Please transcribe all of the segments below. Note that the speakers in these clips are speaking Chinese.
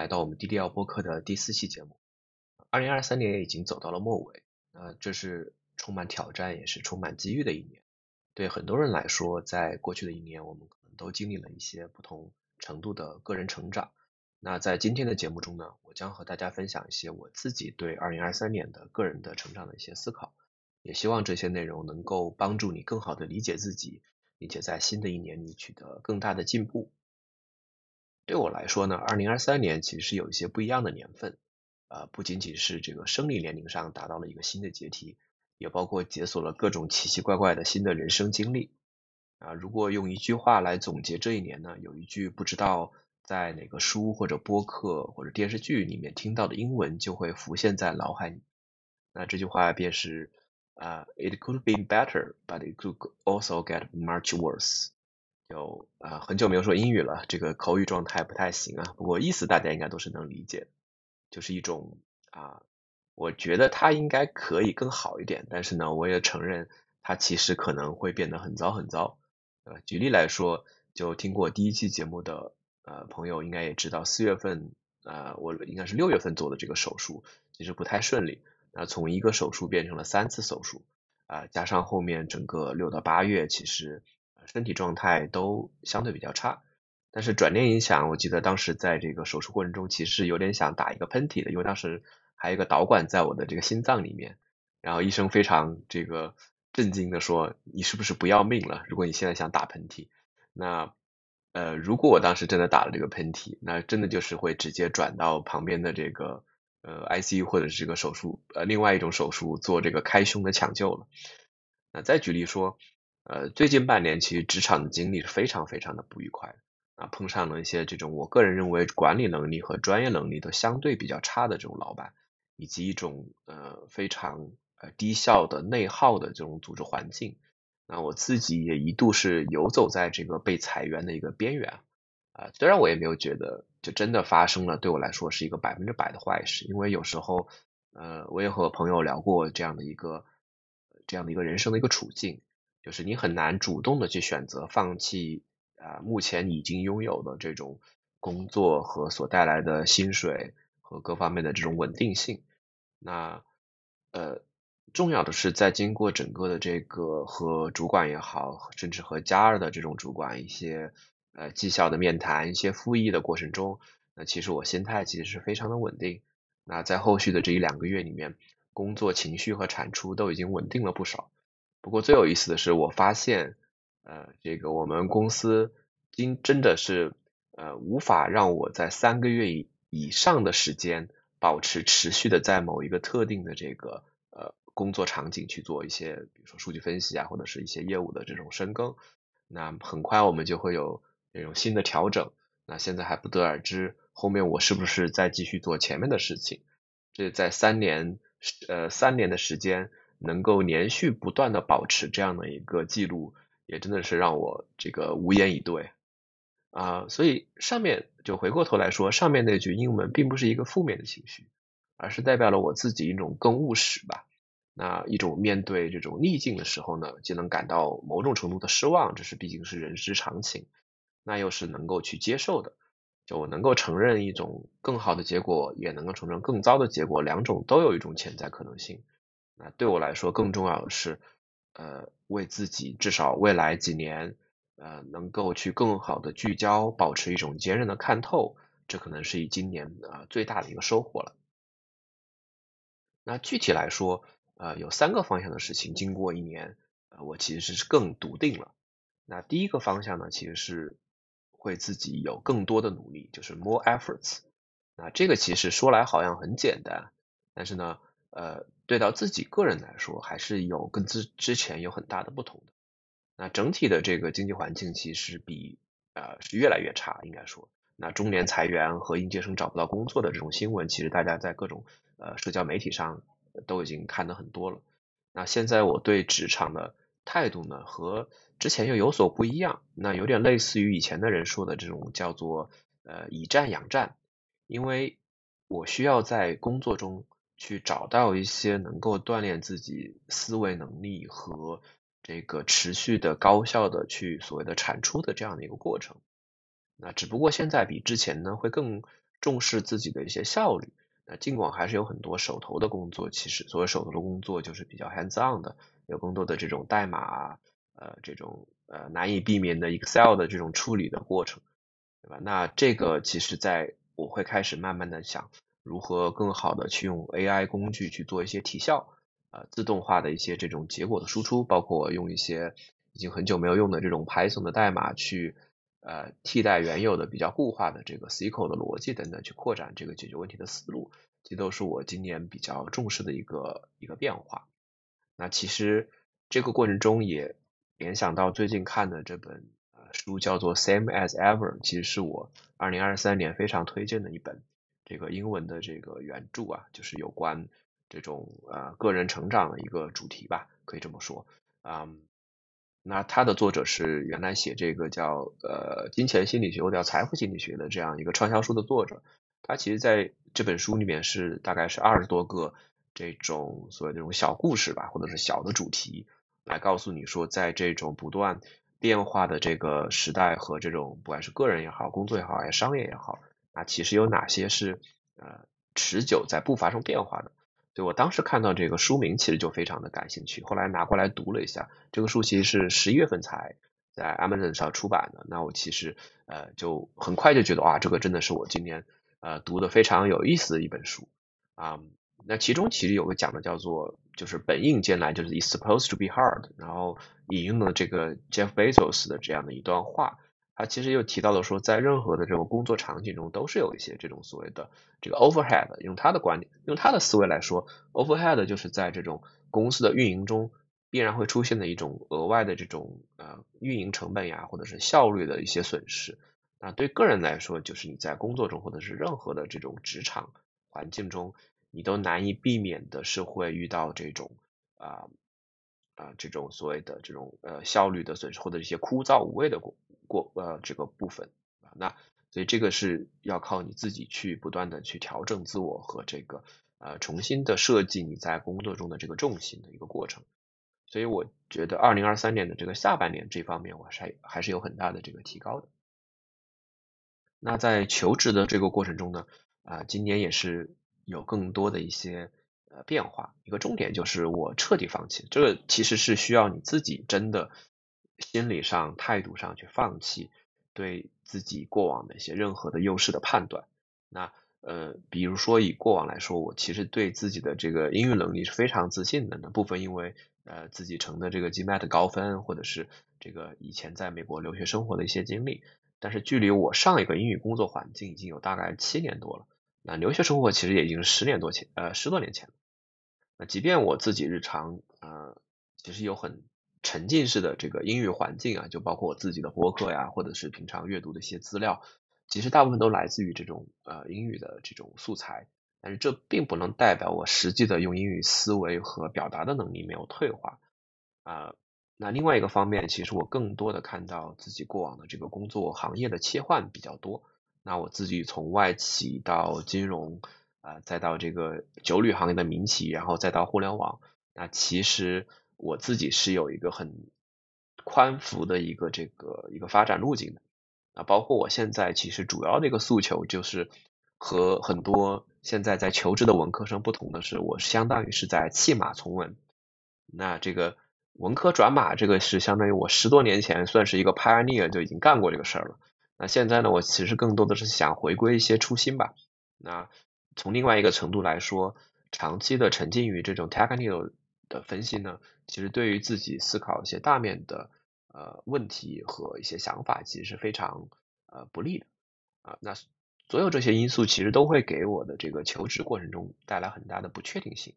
来到我们 DDL 播客的第四期节目。二零二三年已经走到了末尾，呃，这是充满挑战也是充满机遇的一年。对很多人来说，在过去的一年，我们可能都经历了一些不同程度的个人成长。那在今天的节目中呢，我将和大家分享一些我自己对二零二三年的个人的成长的一些思考，也希望这些内容能够帮助你更好的理解自己，并且在新的一年里取得更大的进步。对我来说呢，二零二三年其实是有一些不一样的年份，呃，不仅仅是这个生理年龄上达到了一个新的阶梯，也包括解锁了各种奇奇怪怪的新的人生经历。啊，如果用一句话来总结这一年呢，有一句不知道在哪个书或者播客或者电视剧里面听到的英文就会浮现在脑海里。那这句话便是啊，It could be better, but it could also get much worse. 有啊，很久没有说英语了，这个口语状态不太行啊。不过意思大家应该都是能理解，就是一种啊，我觉得它应该可以更好一点，但是呢，我也承认它其实可能会变得很糟很糟。呃，举例来说，就听过第一期节目的呃朋友应该也知道，四月份啊，我应该是六月份做的这个手术，其实不太顺利。那从一个手术变成了三次手术啊，加上后面整个六到八月，其实。身体状态都相对比较差，但是转念一想，我记得当时在这个手术过程中，其实有点想打一个喷嚏的，因为当时还有一个导管在我的这个心脏里面，然后医生非常这个震惊的说：“你是不是不要命了？如果你现在想打喷嚏，那呃，如果我当时真的打了这个喷嚏，那真的就是会直接转到旁边的这个呃 ICU 或者是这个手术呃另外一种手术做这个开胸的抢救了。那再举例说。”呃，最近半年其实职场的经历是非常非常的不愉快啊，碰上了一些这种我个人认为管理能力和专业能力都相对比较差的这种老板，以及一种呃非常呃低效的内耗的这种组织环境。那我自己也一度是游走在这个被裁员的一个边缘啊，虽然我也没有觉得就真的发生了，对我来说是一个百分之百的坏事，因为有时候呃我也和朋友聊过这样的一个这样的一个人生的一个处境。就是你很难主动的去选择放弃啊，目前已经拥有的这种工作和所带来的薪水和各方面的这种稳定性。那呃，重要的是在经过整个的这个和主管也好，甚至和加二的这种主管一些呃绩效的面谈、一些复议的过程中，那其实我心态其实是非常的稳定。那在后续的这一两个月里面，工作情绪和产出都已经稳定了不少。不过最有意思的是，我发现，呃，这个我们公司今真的是呃无法让我在三个月以以上的时间保持持续的在某一个特定的这个呃工作场景去做一些，比如说数据分析啊，或者是一些业务的这种深耕。那很快我们就会有这种新的调整。那现在还不得而知，后面我是不是再继续做前面的事情？这在三年呃三年的时间。能够连续不断的保持这样的一个记录，也真的是让我这个无言以对啊。所以上面就回过头来说，上面那句英文并不是一个负面的情绪，而是代表了我自己一种更务实吧。那一种面对这种逆境的时候呢，既能感到某种程度的失望，这是毕竟是人之常情，那又是能够去接受的，就我能够承认一种更好的结果，也能够承认更糟的结果，两种都有一种潜在可能性。那对我来说，更重要的是，呃，为自己至少未来几年，呃，能够去更好的聚焦，保持一种坚韧的看透，这可能是以今年啊最大的一个收获了。那具体来说，呃，有三个方向的事情，经过一年，呃，我其实是更笃定了。那第一个方向呢，其实是会自己有更多的努力，就是 more efforts。那这个其实说来好像很简单，但是呢。呃，对到自己个人来说，还是有跟之之前有很大的不同的。那整体的这个经济环境其实比呃是越来越差，应该说，那中年裁员和应届生找不到工作的这种新闻，其实大家在各种呃社交媒体上都已经看得很多了。那现在我对职场的态度呢，和之前又有所不一样，那有点类似于以前的人说的这种叫做呃以战养战，因为我需要在工作中。去找到一些能够锻炼自己思维能力和这个持续的高效的去所谓的产出的这样的一个过程。那只不过现在比之前呢会更重视自己的一些效率。那尽管还是有很多手头的工作，其实所谓手头的工作就是比较 hands on 的，有更多的这种代码，呃，这种呃难以避免的 Excel 的这种处理的过程，对吧？那这个其实在我会开始慢慢的想如何更好的去用 AI 工具去做一些提效，呃，自动化的一些这种结果的输出，包括用一些已经很久没有用的这种 Python 的代码去。呃，替代原有的比较固化的这个 SQL 的逻辑等等，去扩展这个解决问题的思路，这都是我今年比较重视的一个一个变化。那其实这个过程中也联想到最近看的这本书，叫做 Same as Ever，其实是我二零二三年非常推荐的一本这个英文的这个原著啊，就是有关这种呃个人成长的一个主题吧，可以这么说，嗯。那他的作者是原来写这个叫呃金钱心理学或者叫财富心理学的这样一个畅销书的作者，他其实在这本书里面是大概是二十多个这种所谓这种小故事吧，或者是小的主题，来告诉你说，在这种不断变化的这个时代和这种不管是个人也好，工作也好，还是商业也好，啊，其实有哪些是呃持久在不发生变化的。所以我当时看到这个书名，其实就非常的感兴趣。后来拿过来读了一下，这个书其实是十一月份才在 Amazon 上出版的。那我其实呃就很快就觉得哇，这个真的是我今年呃读的非常有意思的一本书啊。那其中其实有个讲的叫做就是本应艰难，就是 It's supposed to be hard，然后引用了这个 Jeff Bezos 的这样的一段话。他其实又提到了说，在任何的这种工作场景中，都是有一些这种所谓的这个 overhead。用他的观点，用他的思维来说，overhead 就是在这种公司的运营中必然会出现的一种额外的这种呃运营成本呀，或者是效率的一些损失。那对个人来说，就是你在工作中或者是任何的这种职场环境中，你都难以避免的是会遇到这种啊啊这种所谓的这种呃效率的损失，或者一些枯燥无味的工。过呃这个部分啊，那所以这个是要靠你自己去不断的去调整自我和这个呃重新的设计你在工作中的这个重心的一个过程。所以我觉得二零二三年的这个下半年这方面我还还是有很大的这个提高的。那在求职的这个过程中呢，啊今年也是有更多的一些呃变化。一个重点就是我彻底放弃，这个其实是需要你自己真的。心理上、态度上去放弃对自己过往的一些任何的优势的判断。那呃，比如说以过往来说，我其实对自己的这个英语能力是非常自信的。那部分因为呃自己成的这个 GMAT 高分，或者是这个以前在美国留学生活的一些经历。但是距离我上一个英语工作环境已经有大概七年多了。那留学生活其实也已经十年多前，呃十多年前了。那即便我自己日常呃其实有很沉浸式的这个英语环境啊，就包括我自己的播客呀，或者是平常阅读的一些资料，其实大部分都来自于这种呃英语的这种素材。但是这并不能代表我实际的用英语思维和表达的能力没有退化啊。那另外一个方面，其实我更多的看到自己过往的这个工作行业的切换比较多。那我自己从外企到金融啊，再到这个酒旅行业的民企，然后再到互联网，那其实。我自己是有一个很宽幅的一个这个一个发展路径的啊，包括我现在其实主要的一个诉求就是和很多现在在求职的文科生不同的是，我相当于是在弃马从文。那这个文科转码这个是相当于我十多年前算是一个 pioneer 就已经干过这个事儿了。那现在呢，我其实更多的是想回归一些初心吧。那从另外一个程度来说，长期的沉浸于这种 technical 的分析呢？其实对于自己思考一些大面的呃问题和一些想法，其实是非常呃不利的啊。那所有这些因素其实都会给我的这个求职过程中带来很大的不确定性。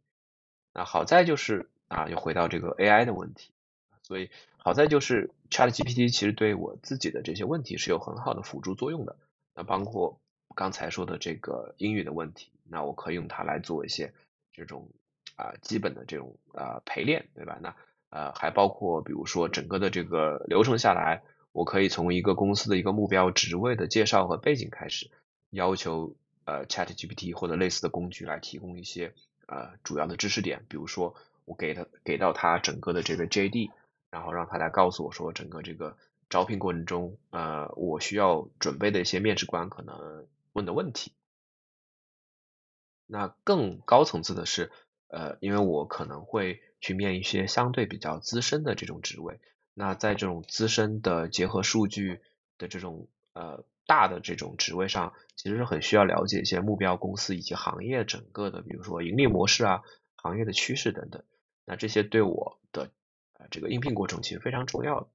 那好在就是啊，又回到这个 AI 的问题，所以好在就是 ChatGPT 其实对我自己的这些问题是有很好的辅助作用的。那包括刚才说的这个英语的问题，那我可以用它来做一些这种。啊，基本的这种呃陪练，对吧？那呃还包括比如说整个的这个流程下来，我可以从一个公司的一个目标职位的介绍和背景开始，要求呃 Chat GPT 或者类似的工具来提供一些呃主要的知识点，比如说我给他给到他整个的这个 JD，然后让他来告诉我说整个这个招聘过程中呃我需要准备的一些面试官可能问的问题那更高层次的是，呃，因为我可能会去面一些相对比较资深的这种职位，那在这种资深的结合数据的这种呃大的这种职位上，其实是很需要了解一些目标公司以及行业整个的，比如说盈利模式啊、行业的趋势等等。那这些对我的呃这个应聘过程其实非常重要的，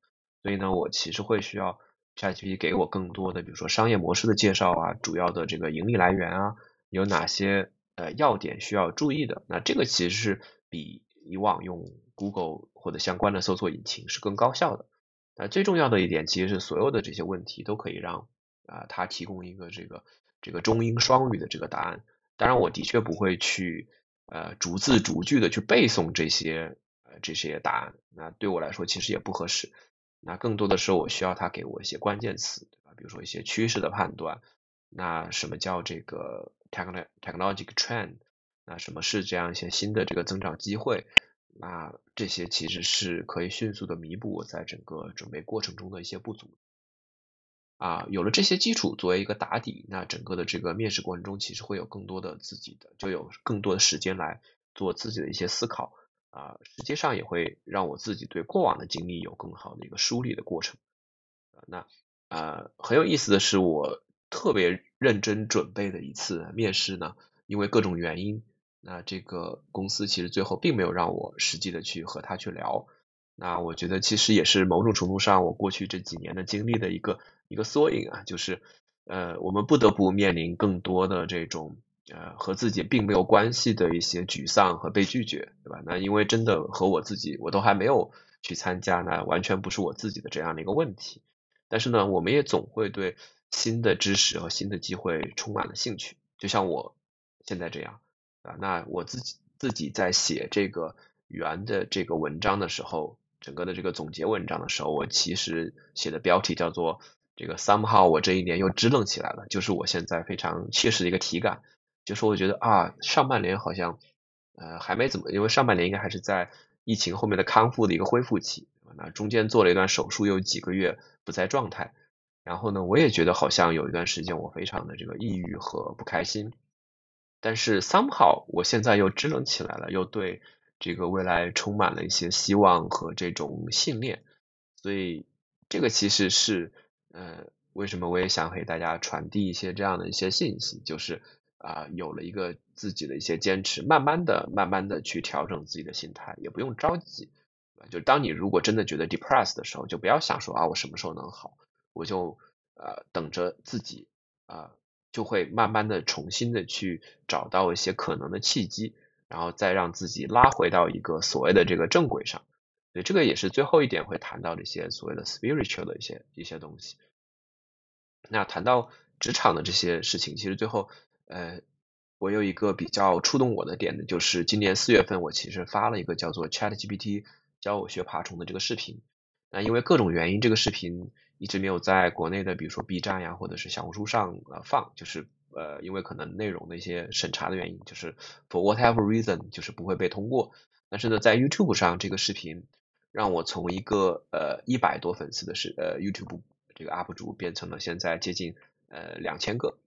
所以呢，我其实会需要 ChatGPT 给我更多的，比如说商业模式的介绍啊，主要的这个盈利来源啊，有哪些呃要点需要注意的。那这个其实是比以往用 Google 或者相关的搜索引擎是更高效的。那最重要的一点，其实是所有的这些问题都可以让啊，它提供一个这个这个中英双语的这个答案。当然，我的确不会去呃逐字逐句的去背诵这些呃这些答案。那对我来说，其实也不合适。那更多的时候，我需要它给我一些关键词，对吧？比如说一些趋势的判断。那什么叫这个 technological trend？那什么是这样一些新的这个增长机会？那这些其实是可以迅速的弥补我在整个准备过程中的一些不足。啊，有了这些基础作为一个打底，那整个的这个面试过程中，其实会有更多的自己的，就有更多的时间来做自己的一些思考，啊，实际上也会让我自己对过往的经历有更好的一个梳理的过程。那呃很有意思的是，我特别认真准备的一次面试呢，因为各种原因，那这个公司其实最后并没有让我实际的去和他去聊。那我觉得其实也是某种程度上我过去这几年的经历的一个。一个缩影啊，就是呃，我们不得不面临更多的这种呃和自己并没有关系的一些沮丧和被拒绝，对吧？那因为真的和我自己，我都还没有去参加，那完全不是我自己的这样的一个问题。但是呢，我们也总会对新的知识和新的机会充满了兴趣，就像我现在这样啊。那我自己自己在写这个圆的这个文章的时候，整个的这个总结文章的时候，我其实写的标题叫做。这个 somehow 我这一年又支棱起来了，就是我现在非常切实的一个体感，就是我觉得啊，上半年好像呃还没怎么，因为上半年应该还是在疫情后面的康复的一个恢复期，那中间做了一段手术，又几个月不在状态，然后呢，我也觉得好像有一段时间我非常的这个抑郁和不开心，但是 somehow 我现在又支棱起来了，又对这个未来充满了一些希望和这种信念，所以这个其实是。呃，为什么我也想给大家传递一些这样的一些信息？就是啊，有了一个自己的一些坚持，慢慢的、慢慢的去调整自己的心态，也不用着急。就当你如果真的觉得 depressed 的时候，就不要想说啊，我什么时候能好？我就呃等着自己啊，就会慢慢的重新的去找到一些可能的契机，然后再让自己拉回到一个所谓的这个正轨上。对，这个也是最后一点会谈到的一些所谓的 spiritual 的一些一些东西。那谈到职场的这些事情，其实最后呃，我有一个比较触动我的点的，就是今年四月份我其实发了一个叫做 Chat GPT 教我学爬虫的这个视频。那因为各种原因，这个视频一直没有在国内的，比如说 B 站呀，或者是小红书上呃放，就是呃因为可能内容的一些审查的原因，就是 for whatever reason 就是不会被通过。但是呢，在 YouTube 上这个视频。让我从一个呃一百多粉丝的是呃 YouTube 这个 UP 主变成了现在接近呃两千个，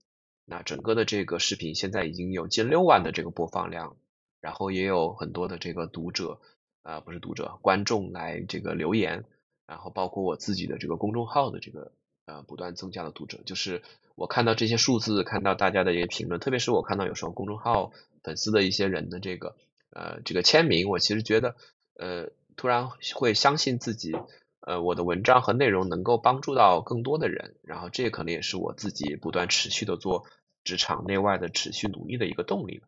那整个的这个视频现在已经有近六万的这个播放量，然后也有很多的这个读者啊不是读者观众来这个留言，然后包括我自己的这个公众号的这个呃不断增加的读者，就是我看到这些数字，看到大家的一些评论，特别是我看到有时候公众号粉丝的一些人的这个呃这个签名，我其实觉得呃。突然会相信自己，呃，我的文章和内容能够帮助到更多的人，然后这可能也是我自己不断持续的做职场内外的持续努力的一个动力。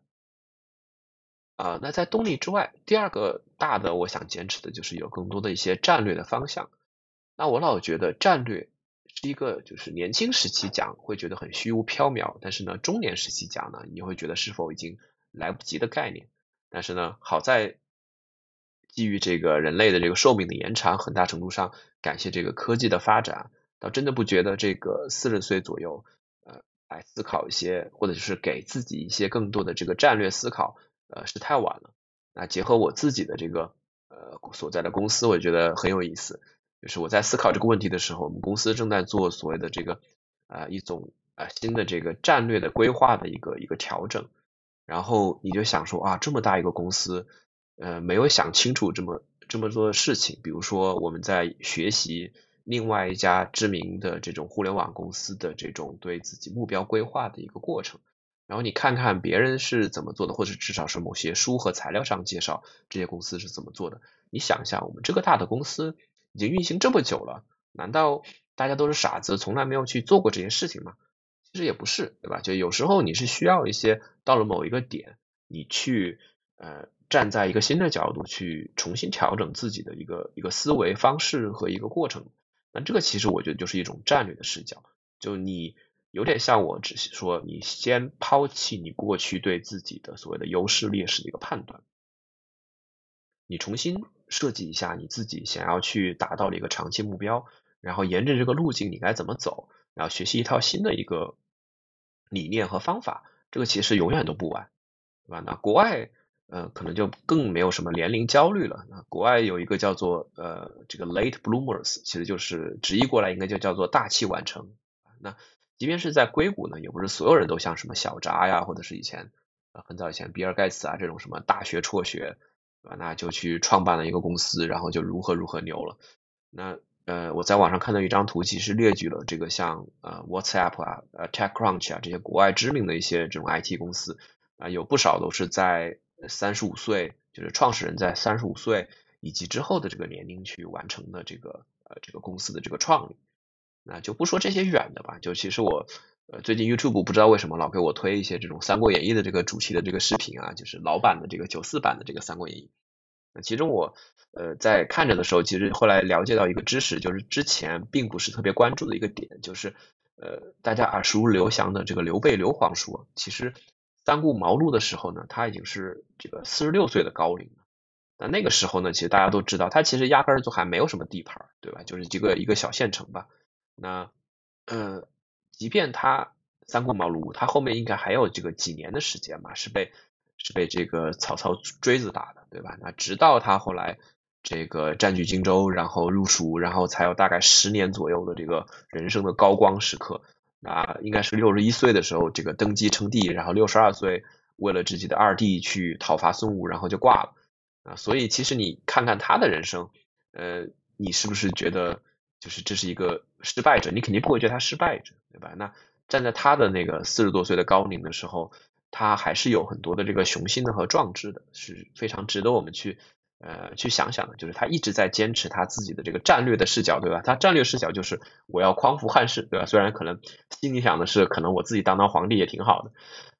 啊，那在动力之外，第二个大的我想坚持的就是有更多的一些战略的方向。那我老觉得战略是一个就是年轻时期讲会觉得很虚无缥缈，但是呢，中年时期讲呢，你会觉得是否已经来不及的概念。但是呢，好在。基于这个人类的这个寿命的延长，很大程度上感谢这个科技的发展，倒真的不觉得这个四十岁左右，呃，来思考一些，或者就是给自己一些更多的这个战略思考，呃，是太晚了。那结合我自己的这个呃所在的公司，我觉得很有意思。就是我在思考这个问题的时候，我们公司正在做所谓的这个啊一种啊新的这个战略的规划的一个一个调整。然后你就想说啊，这么大一个公司，呃，没有想清楚这么这么多的事情，比如说我们在学习另外一家知名的这种互联网公司的这种对自己目标规划的一个过程，然后你看看别人是怎么做的，或者至少是某些书和材料上介绍这些公司是怎么做的，你想一下，我们这个大的公司已经运行这么久了，难道大家都是傻子，从来没有去做过这些事情吗？其实也不是，对吧？就有时候你是需要一些到了某一个点，你去呃站在一个新的角度去重新调整自己的一个一个思维方式和一个过程。那这个其实我觉得就是一种战略的视角，就你有点像我只是说，你先抛弃你过去对自己的所谓的优势劣势的一个判断，你重新设计一下你自己想要去达到的一个长期目标，然后沿着这个路径你该怎么走，然后学习一套新的一个。理念和方法，这个其实永远都不晚，对吧？那国外，呃，可能就更没有什么年龄焦虑了。那国外有一个叫做呃这个 late bloomers，其实就是直译过来应该就叫做大器晚成。那即便是在硅谷呢，也不是所有人都像什么小扎呀，或者是以前很早以前比尔盖茨啊这种什么大学辍学，对吧？那就去创办了一个公司，然后就如何如何牛了。那呃，我在网上看到一张图，其实列举了这个像呃 WhatsApp 啊、呃 TechCrunch 啊这些国外知名的一些这种 IT 公司啊，有不少都是在三十五岁，就是创始人在三十五岁以及之后的这个年龄去完成的这个呃这个公司的这个创立。那就不说这些远的吧，就其实我呃最近 YouTube 不知道为什么老给我推一些这种《三国演义》的这个主题的这个视频啊，就是老版的这个九四版的这个《三国演义》。那其中我呃在看着的时候，其实后来了解到一个知识，就是之前并不是特别关注的一个点，就是呃大家耳熟能详的这个刘备刘皇叔，其实三顾茅庐的时候呢，他已经是这个四十六岁的高龄了。那那个时候呢，其实大家都知道，他其实压根儿就还没有什么地盘，对吧？就是一个一个小县城吧。那呃，即便他三顾茅庐，他后面应该还有这个几年的时间嘛，是被。是被这个曹操锥子打的，对吧？那直到他后来这个占据荆州，然后入蜀，然后才有大概十年左右的这个人生的高光时刻。那应该是六十一岁的时候，这个登基称帝，然后六十二岁为了自己的二弟去讨伐孙武，然后就挂了。啊，所以其实你看看他的人生，呃，你是不是觉得就是这是一个失败者？你肯定不会觉得他失败者，对吧？那站在他的那个四十多岁的高龄的时候。他还是有很多的这个雄心的和壮志的，是非常值得我们去呃去想想的。就是他一直在坚持他自己的这个战略的视角，对吧？他战略视角就是我要匡扶汉室，对吧？虽然可能心里想的是，可能我自己当当皇帝也挺好的。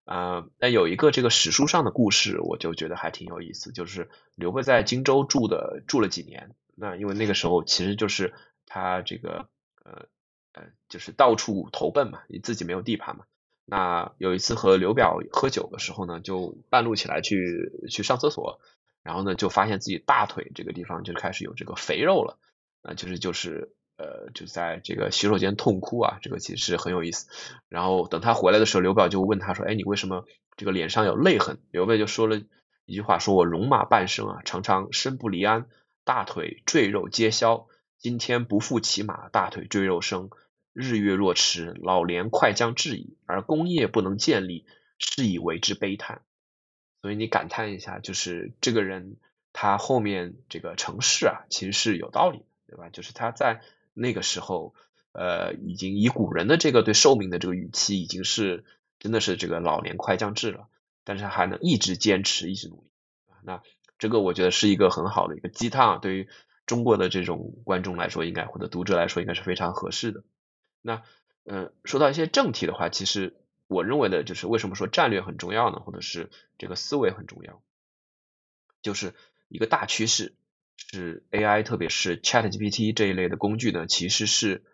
呃，那有一个这个史书上的故事，我就觉得还挺有意思，就是刘备在荆州住的住了几年。那因为那个时候其实就是他这个呃呃就是到处投奔嘛，自己没有地盘嘛。那有一次和刘表喝酒的时候呢，就半路起来去去上厕所，然后呢就发现自己大腿这个地方就开始有这个肥肉了，啊，就是就是呃就在这个洗手间痛哭啊，这个其实很有意思。然后等他回来的时候，刘表就问他说：“哎，你为什么这个脸上有泪痕？”刘备就说了一句话：“说我戎马半生啊，常常身不离鞍，大腿赘肉皆消，今天不复骑马，大腿赘肉生。”日月若迟，老年快将至矣，而功业不能建立，是以为之悲叹。所以你感叹一下，就是这个人他后面这个成事啊，其实是有道理的，对吧？就是他在那个时候，呃，已经以古人的这个对寿命的这个语气，已经是真的是这个老年快将至了，但是还能一直坚持，一直努力。那这个我觉得是一个很好的一个鸡汤，对于中国的这种观众来说，应该或者读者来说，应该是非常合适的。那，嗯，说到一些正题的话，其实我认为的就是为什么说战略很重要呢？或者是这个思维很重要，就是一个大趋势是 AI，特别是 ChatGPT 这一类的工具呢，其实是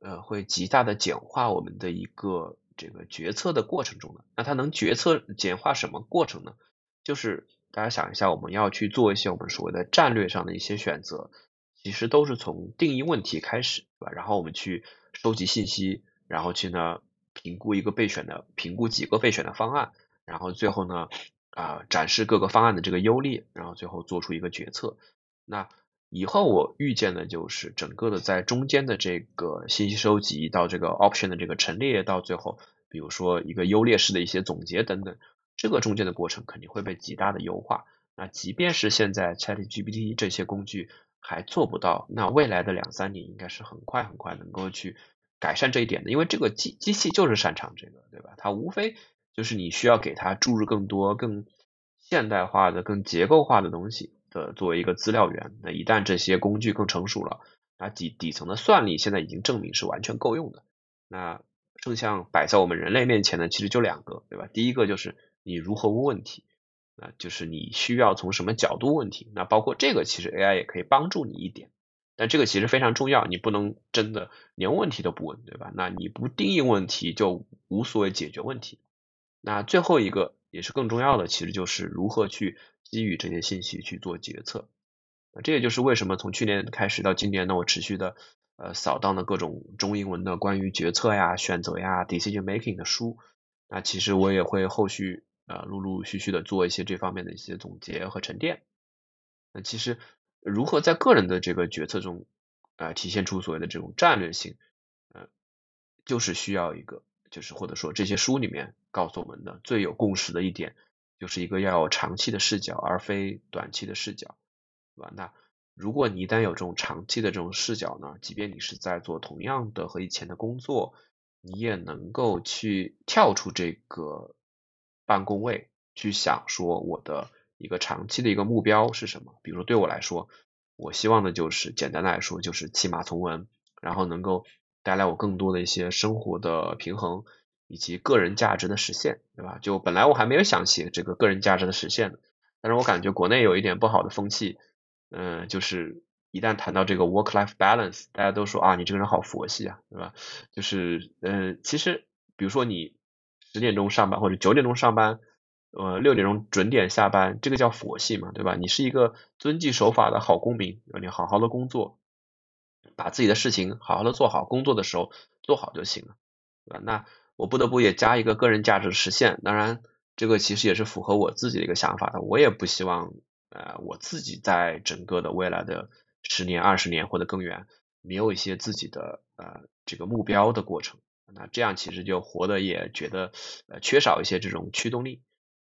呃会极大的简化我们的一个这个决策的过程中的。那它能决策简化什么过程呢？就是大家想一下，我们要去做一些我们所谓的战略上的一些选择，其实都是从定义问题开始，对吧？然后我们去。收集信息，然后去呢评估一个备选的，评估几个备选的方案，然后最后呢啊展示各个方案的这个优劣，然后最后做出一个决策。那以后我预见的就是整个的在中间的这个信息收集到这个 option 的这个陈列，到最后比如说一个优劣势的一些总结等等，这个中间的过程肯定会被极大的优化。那即便是现在 ChatGPT 这些工具还做不到，那未来的两三年应该是很快很快能够去改善这一点的，因为这个机机器就是擅长这个，对吧？它无非就是你需要给它注入更多更现代化的、更结构化的东西的作为一个资料源。那一旦这些工具更成熟了，那底底层的算力现在已经证明是完全够用的。那正像摆在我们人类面前的其实就两个，对吧？第一个就是你如何问问题。啊就是你需要从什么角度问题，那包括这个其实 AI 也可以帮助你一点，但这个其实非常重要，你不能真的连问题都不问，对吧？那你不定义问题就无所谓解决问题。那最后一个也是更重要的，其实就是如何去基于这些信息去做决策。那这也就是为什么从去年开始到今年呢，我持续的呃扫荡的各种中英文的关于决策呀、选择呀、decision making 的书，那其实我也会后续。啊，陆陆续续的做一些这方面的一些总结和沉淀。那其实如何在个人的这个决策中，呃，体现出所谓的这种战略性，呃，就是需要一个，就是或者说这些书里面告诉我们的最有共识的一点，就是一个要有长期的视角，而非短期的视角，对吧？那如果你一旦有这种长期的这种视角呢，即便你是在做同样的和以前的工作，你也能够去跳出这个。办公位去想说我的一个长期的一个目标是什么？比如说对我来说，我希望的就是简单来说就是骑马从文，然后能够带来我更多的一些生活的平衡以及个人价值的实现，对吧？就本来我还没有想写这个个人价值的实现的，但是我感觉国内有一点不好的风气，嗯，就是一旦谈到这个 work-life balance，大家都说啊你这个人好佛系啊，对吧？就是嗯，其实比如说你。十点钟上班或者九点钟上班，呃，六点钟准点下班，这个叫佛系嘛，对吧？你是一个遵纪守法的好公民，你好好的工作，把自己的事情好好的做好，工作的时候做好就行了，对吧？那我不得不也加一个个人价值实现，当然这个其实也是符合我自己的一个想法的，我也不希望呃我自己在整个的未来的十年、二十年或者更远，没有一些自己的呃这个目标的过程。那这样其实就活得也觉得呃缺少一些这种驱动力。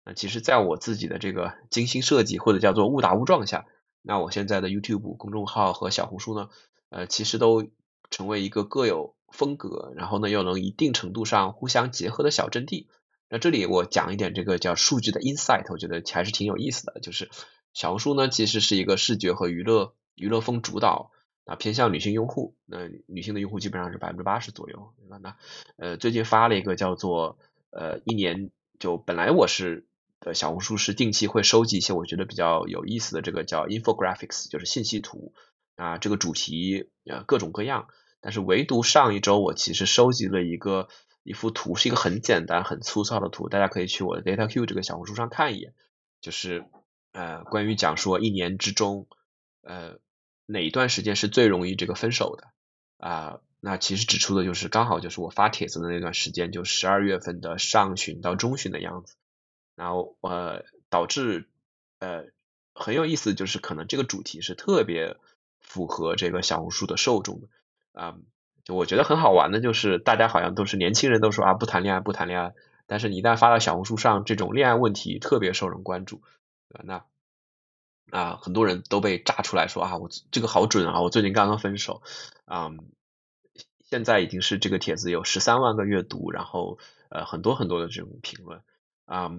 那其实在我自己的这个精心设计或者叫做误打误撞下，那我现在的 YouTube 公众号和小红书呢，呃其实都成为一个各有风格，然后呢又能一定程度上互相结合的小阵地。那这里我讲一点这个叫数据的 insight，我觉得还是挺有意思的。就是小红书呢其实是一个视觉和娱乐娱乐风主导。啊，偏向女性用户，那女性的用户基本上是百分之八十左右，对吧？那呃，最近发了一个叫做呃一年就本来我是呃小红书是定期会收集一些我觉得比较有意思的这个叫 infographics，就是信息图啊，这个主题呃各种各样，但是唯独上一周我其实收集了一个一幅图，是一个很简单很粗糙的图，大家可以去我的 DataQ 这个小红书上看一眼，就是呃关于讲说一年之中呃。哪一段时间是最容易这个分手的啊？那其实指出的就是刚好就是我发帖子的那段时间，就十二月份的上旬到中旬的样子。然后呃导致呃很有意思，就是可能这个主题是特别符合这个小红书的受众的啊。就我觉得很好玩的，就是大家好像都是年轻人都说啊不谈恋爱不谈恋爱，但是你一旦发到小红书上，这种恋爱问题特别受人关注啊。那啊，很多人都被炸出来说啊，我这个好准啊，我最近刚刚分手，啊，现在已经是这个帖子有十三万个阅读，然后呃很多很多的这种评论，啊，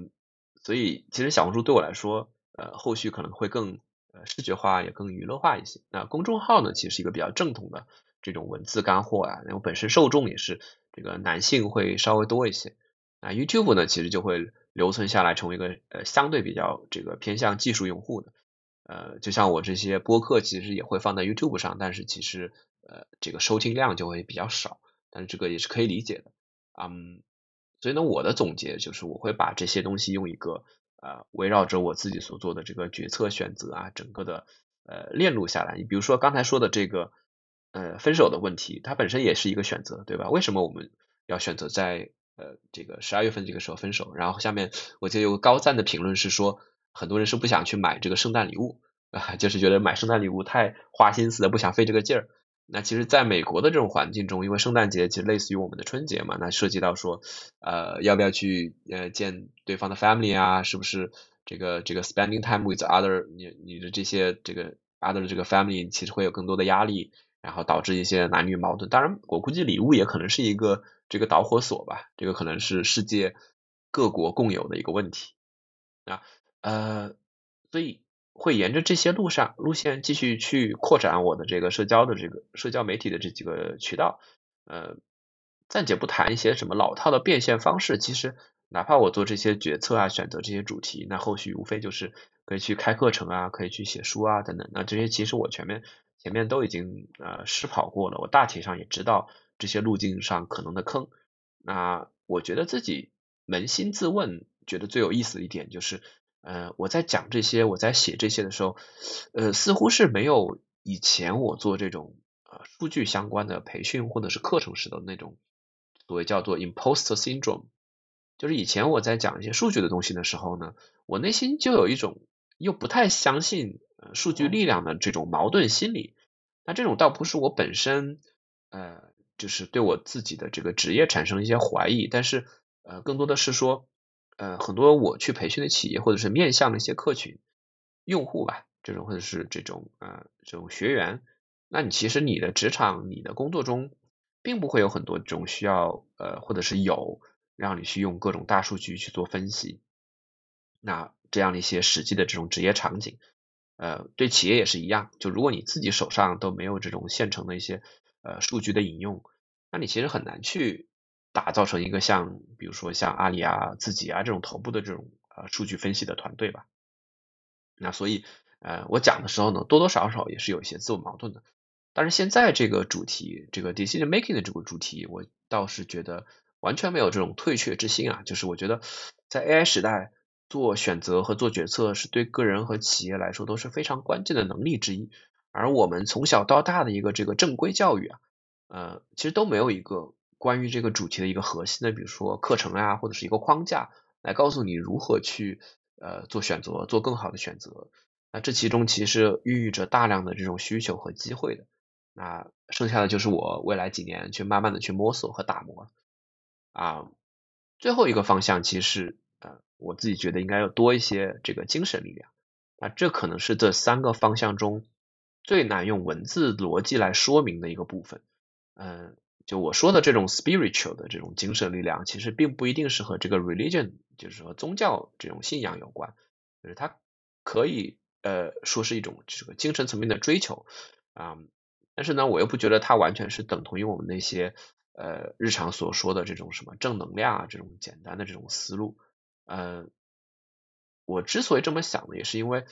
所以其实小红书对我来说，呃后续可能会更呃视觉化也更娱乐化一些。那公众号呢，其实是一个比较正统的这种文字干货啊，因为本身受众也是这个男性会稍微多一些。啊，YouTube 呢，其实就会留存下来成为一个呃相对比较这个偏向技术用户的。呃，就像我这些播客，其实也会放在 YouTube 上，但是其实呃，这个收听量就会比较少，但是这个也是可以理解的，嗯，所以呢，我的总结就是我会把这些东西用一个呃，围绕着我自己所做的这个决策选择啊，整个的呃链路下来。你比如说刚才说的这个呃分手的问题，它本身也是一个选择，对吧？为什么我们要选择在呃这个十二月份这个时候分手？然后下面我就有个高赞的评论是说。很多人是不想去买这个圣诞礼物啊，就是觉得买圣诞礼物太花心思了，不想费这个劲儿那其实，在美国的这种环境中，因为圣诞节其实类似于我们的春节嘛，那涉及到说，呃，要不要去呃见对方的 family 啊，是不是这个这个 spending time with other 你你的这些这个 other 的这个 family 其实会有更多的压力，然后导致一些男女矛盾。当然，我估计礼物也可能是一个这个导火索吧，这个可能是世界各国共有的一个问题啊，呃，所以。会沿着这些路上路线继续去扩展我的这个社交的这个社交媒体的这几个渠道，呃，暂且不谈一些什么老套的变现方式，其实哪怕我做这些决策啊，选择这些主题，那后续无非就是可以去开课程啊，可以去写书啊等等，那这些其实我前面前面都已经呃试跑过了，我大体上也知道这些路径上可能的坑，那我觉得自己扪心自问，觉得最有意思的一点就是。呃，我在讲这些，我在写这些的时候，呃，似乎是没有以前我做这种呃数据相关的培训或者是课程时的那种所谓叫做 imposter syndrome，就是以前我在讲一些数据的东西的时候呢，我内心就有一种又不太相信呃数据力量的这种矛盾心理。那这种倒不是我本身呃，就是对我自己的这个职业产生一些怀疑，但是呃，更多的是说。呃，很多我去培训的企业，或者是面向的一些客群用户吧，这种或者是这种呃这种学员，那你其实你的职场、你的工作中，并不会有很多这种需要呃，或者是有让你去用各种大数据去做分析，那这样的一些实际的这种职业场景，呃，对企业也是一样，就如果你自己手上都没有这种现成的一些呃数据的引用，那你其实很难去。打造成一个像，比如说像阿里啊、自己啊这种头部的这种呃数据分析的团队吧。那所以呃我讲的时候呢，多多少少也是有一些自我矛盾的。但是现在这个主题，这个 decision making 的这个主题，我倒是觉得完全没有这种退却之心啊。就是我觉得在 AI 时代做选择和做决策，是对个人和企业来说都是非常关键的能力之一。而我们从小到大的一个这个正规教育啊，呃其实都没有一个。关于这个主题的一个核心的，比如说课程啊，或者是一个框架，来告诉你如何去呃做选择，做更好的选择。那这其中其实孕育着大量的这种需求和机会的。那剩下的就是我未来几年去慢慢的去摸索和打磨。啊，最后一个方向其实呃我自己觉得应该要多一些这个精神力量。啊，这可能是这三个方向中最难用文字逻辑来说明的一个部分。嗯。就我说的这种 spiritual 的这种精神力量，其实并不一定是和这个 religion，就是说宗教这种信仰有关，就是它可以呃说是一种这个精神层面的追求啊，但是呢，我又不觉得它完全是等同于我们那些呃日常所说的这种什么正能量啊这种简单的这种思路。呃，我之所以这么想呢，也是因为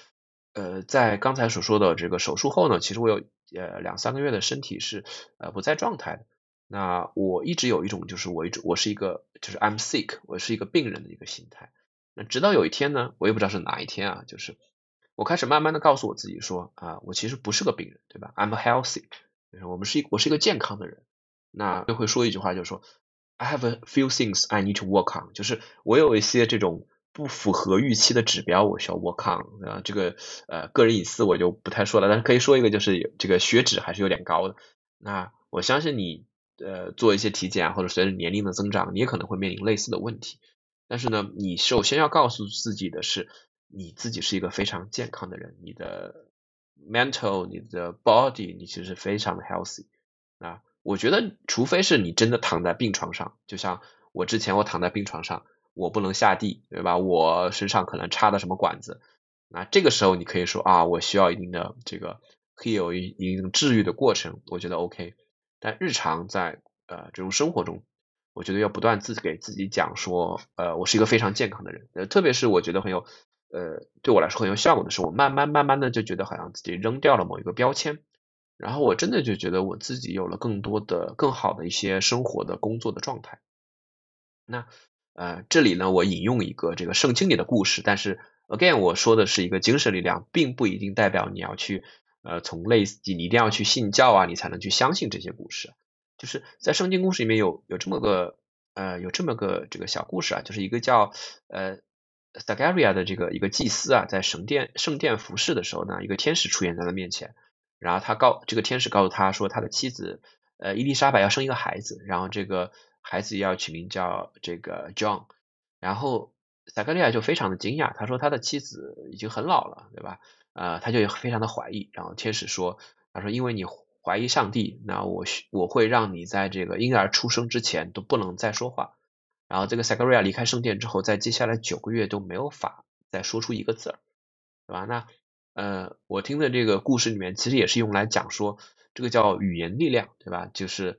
呃在刚才所说的这个手术后呢，其实我有呃两三个月的身体是呃不在状态的。那我一直有一种就是我一直我是一个就是 I'm sick，我是一个病人的一个心态。那直到有一天呢，我也不知道是哪一天啊，就是我开始慢慢的告诉我自己说啊，我其实不是个病人，对吧？I'm healthy，就是我们是一我是一个健康的人。那就会说一句话，就是说 I have a few things I need to work on，就是我有一些这种不符合预期的指标，我需要 work on。啊，这个呃个人隐私我就不太说了，但是可以说一个就是这个血脂还是有点高的。那我相信你。呃，做一些体检啊，或者随着年龄的增长，你也可能会面临类似的问题。但是呢，你首先要告诉自己的是，你自己是一个非常健康的人，你的 mental、你的 body，你其实非常的 healthy 啊。我觉得，除非是你真的躺在病床上，就像我之前我躺在病床上，我不能下地，对吧？我身上可能插的什么管子，那这个时候你可以说啊，我需要一定的这个可以有一一定治愈的过程，我觉得 OK。但日常在呃这种生活中，我觉得要不断自己给自己讲说，呃，我是一个非常健康的人。呃，特别是我觉得很有呃对我来说很有效果的是，我慢慢慢慢的就觉得好像自己扔掉了某一个标签，然后我真的就觉得我自己有了更多的更好的一些生活的工作的状态。那呃这里呢，我引用一个这个圣经里的故事，但是 again 我说的是一个精神力量，并不一定代表你要去。呃，从类似你一定要去信教啊，你才能去相信这些故事。就是在圣经故事里面有有这么个呃有这么个这个小故事啊，就是一个叫呃 Sagaria 的这个一个祭司啊，在神殿圣殿服侍的时候呢，一个天使出现在他面前，然后他告这个天使告诉他说，他的妻子呃伊丽莎白要生一个孩子，然后这个孩子要取名叫这个 John，然后撒克利亚就非常的惊讶，他说他的妻子已经很老了，对吧？呃，他就非常的怀疑，然后天使说，他说因为你怀疑上帝，那我我会让你在这个婴儿出生之前都不能再说话。然后这个塞克瑞亚离开圣殿之后，在接下来九个月都没有法再说出一个字儿，对吧？那呃，我听的这个故事里面，其实也是用来讲说，这个叫语言力量，对吧？就是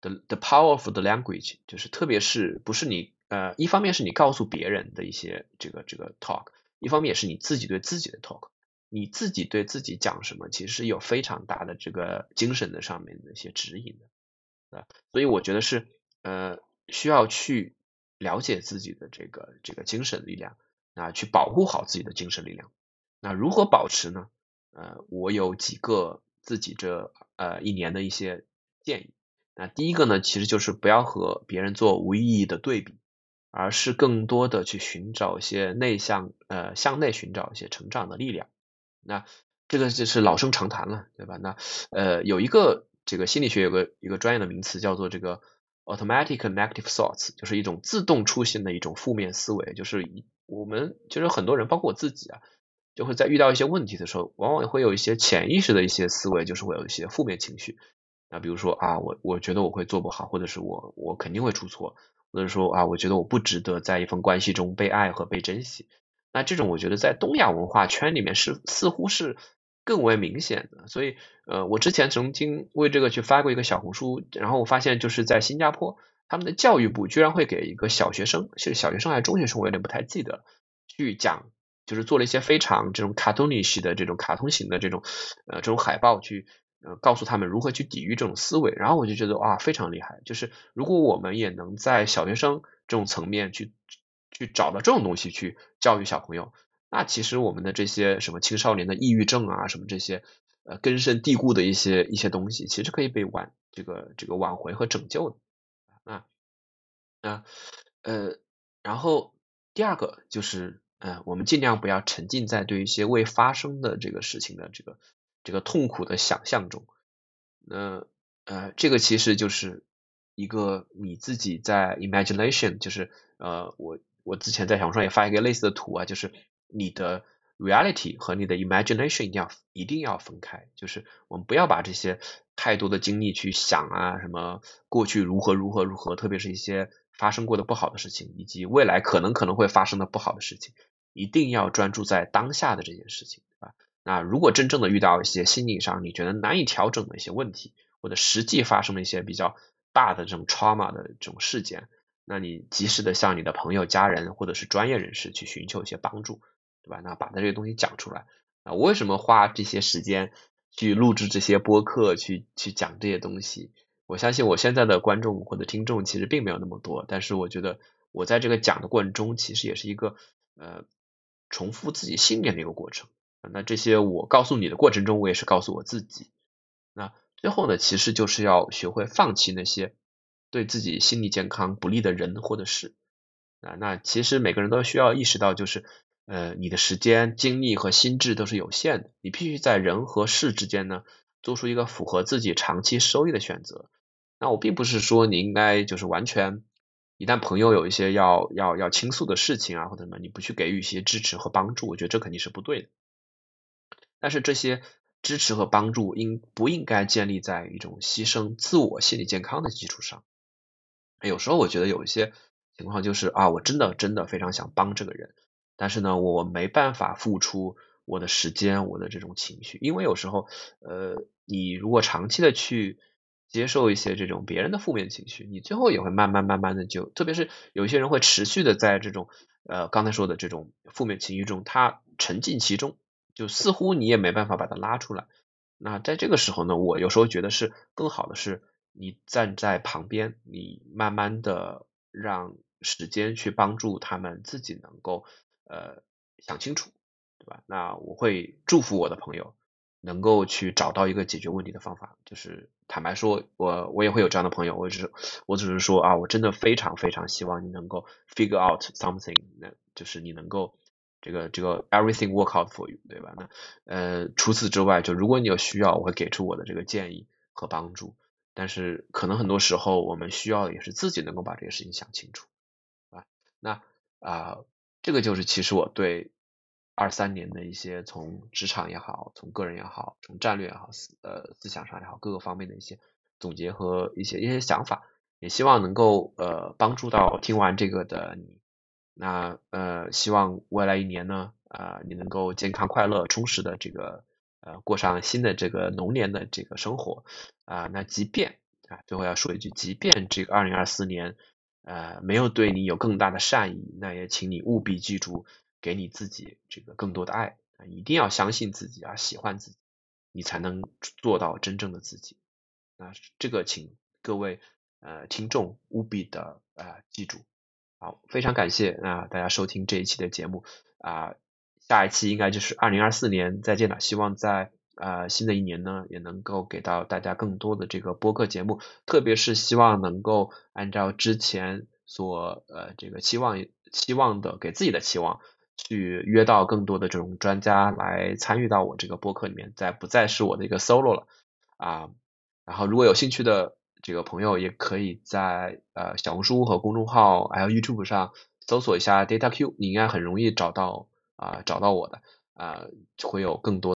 the the power of the language，就是特别是不是你呃，一方面是你告诉别人的一些这个这个 talk，一方面也是你自己对自己的 talk，你自己对自己讲什么，其实有非常大的这个精神的上面的一些指引的，啊，所以我觉得是呃需要去。了解自己的这个这个精神力量啊，去保护好自己的精神力量。那如何保持呢？呃，我有几个自己这呃一年的一些建议。那第一个呢，其实就是不要和别人做无意义的对比，而是更多的去寻找一些内向呃向内寻找一些成长的力量。那这个就是老生常谈了，对吧？那呃有一个这个心理学有个一个专业的名词叫做这个。Automatic negative thoughts 就是一种自动出现的一种负面思维，就是我们其实很多人，包括我自己啊，就会在遇到一些问题的时候，往往会有一些潜意识的一些思维，就是会有一些负面情绪。那比如说啊，我我觉得我会做不好，或者是我我肯定会出错，或者说啊，我觉得我不值得在一份关系中被爱和被珍惜。那这种我觉得在东亚文化圈里面是似乎是。更为明显的，所以呃，我之前曾经为这个去发过一个小红书，然后我发现就是在新加坡，他们的教育部居然会给一个小学生，是小学生还是中学生，我有点不太记得，去讲，就是做了一些非常这种卡通尼式的这种卡通型的这种呃这种海报，去呃告诉他们如何去抵御这种思维，然后我就觉得哇非常厉害，就是如果我们也能在小学生这种层面去去找到这种东西去教育小朋友。那其实我们的这些什么青少年的抑郁症啊，什么这些呃根深蒂固的一些一些东西，其实可以被挽这个这个挽回和拯救的啊啊呃，然后第二个就是呃我们尽量不要沉浸在对一些未发生的这个事情的这个这个痛苦的想象中，那呃这个其实就是一个你自己在 imagination，就是呃我我之前在小红书也发一个类似的图啊，就是。你的 reality 和你的 imagination 一定要一定要分开，就是我们不要把这些太多的精力去想啊，什么过去如何如何如何，特别是一些发生过的不好的事情，以及未来可能可能会发生的不好的事情，一定要专注在当下的这件事情，对吧？那如果真正的遇到一些心理上你觉得难以调整的一些问题，或者实际发生了一些比较大的这种 trauma 的这种事件，那你及时的向你的朋友、家人或者是专业人士去寻求一些帮助。对吧？那把他这些东西讲出来啊，我为什么花这些时间去录制这些播客，去去讲这些东西？我相信我现在的观众或者听众其实并没有那么多，但是我觉得我在这个讲的过程中，其实也是一个呃重复自己信念的一个过程。那这些我告诉你的过程中，我也是告诉我自己。那最后呢，其实就是要学会放弃那些对自己心理健康不利的人或者事啊。那其实每个人都需要意识到，就是。呃，你的时间、精力和心智都是有限的，你必须在人和事之间呢，做出一个符合自己长期收益的选择。那我并不是说你应该就是完全，一旦朋友有一些要要要倾诉的事情啊或者什么，你不去给予一些支持和帮助，我觉得这肯定是不对的。但是这些支持和帮助应不应该建立在一种牺牲自我心理健康的基础上？有时候我觉得有一些情况就是啊，我真的真的非常想帮这个人。但是呢，我没办法付出我的时间，我的这种情绪，因为有时候，呃，你如果长期的去接受一些这种别人的负面情绪，你最后也会慢慢慢慢的就，特别是有一些人会持续的在这种，呃，刚才说的这种负面情绪中，他沉浸其中，就似乎你也没办法把他拉出来。那在这个时候呢，我有时候觉得是更好的是，你站在旁边，你慢慢的让时间去帮助他们自己能够。呃，想清楚，对吧？那我会祝福我的朋友能够去找到一个解决问题的方法。就是坦白说，我我也会有这样的朋友。我只是我只是说啊，我真的非常非常希望你能够 figure out something，那就是你能够这个这个 everything work out for you，对吧？那呃除此之外，就如果你有需要，我会给出我的这个建议和帮助。但是可能很多时候我们需要的也是自己能够把这个事情想清楚，啊，那啊这个就是其实我对二三年的一些从职场也好，从个人也好，从战略也好，思呃思想上也好，各个方面的一些总结和一些一些想法，也希望能够呃帮助到听完这个的你。那呃，希望未来一年呢，啊，你能够健康、快乐、充实的这个呃过上新的这个龙年的这个生活啊。那即便啊，最后要说一句，即便这个二零二四年呃没有对你有更大的善意，那也请你务必记住，给你自己这个更多的爱啊，一定要相信自己啊，喜欢自己，你才能做到真正的自己。啊，这个请各位呃听众务必的啊记住。好，非常感谢啊大家收听这一期的节目啊，下一期应该就是二零二四年再见了。希望在呃新的一年呢，也能够给到大家更多的这个播客节目，特别是希望能够按照之前所呃这个期望期望的给自己的期望，去约到更多的这种专家来参与到我这个播客里面，再不再是我的一个 solo 了啊。然后如果有兴趣的。这个朋友也可以在呃小红书和公众号还有 YouTube 上搜索一下 DataQ，你应该很容易找到啊找到我的啊会有更多。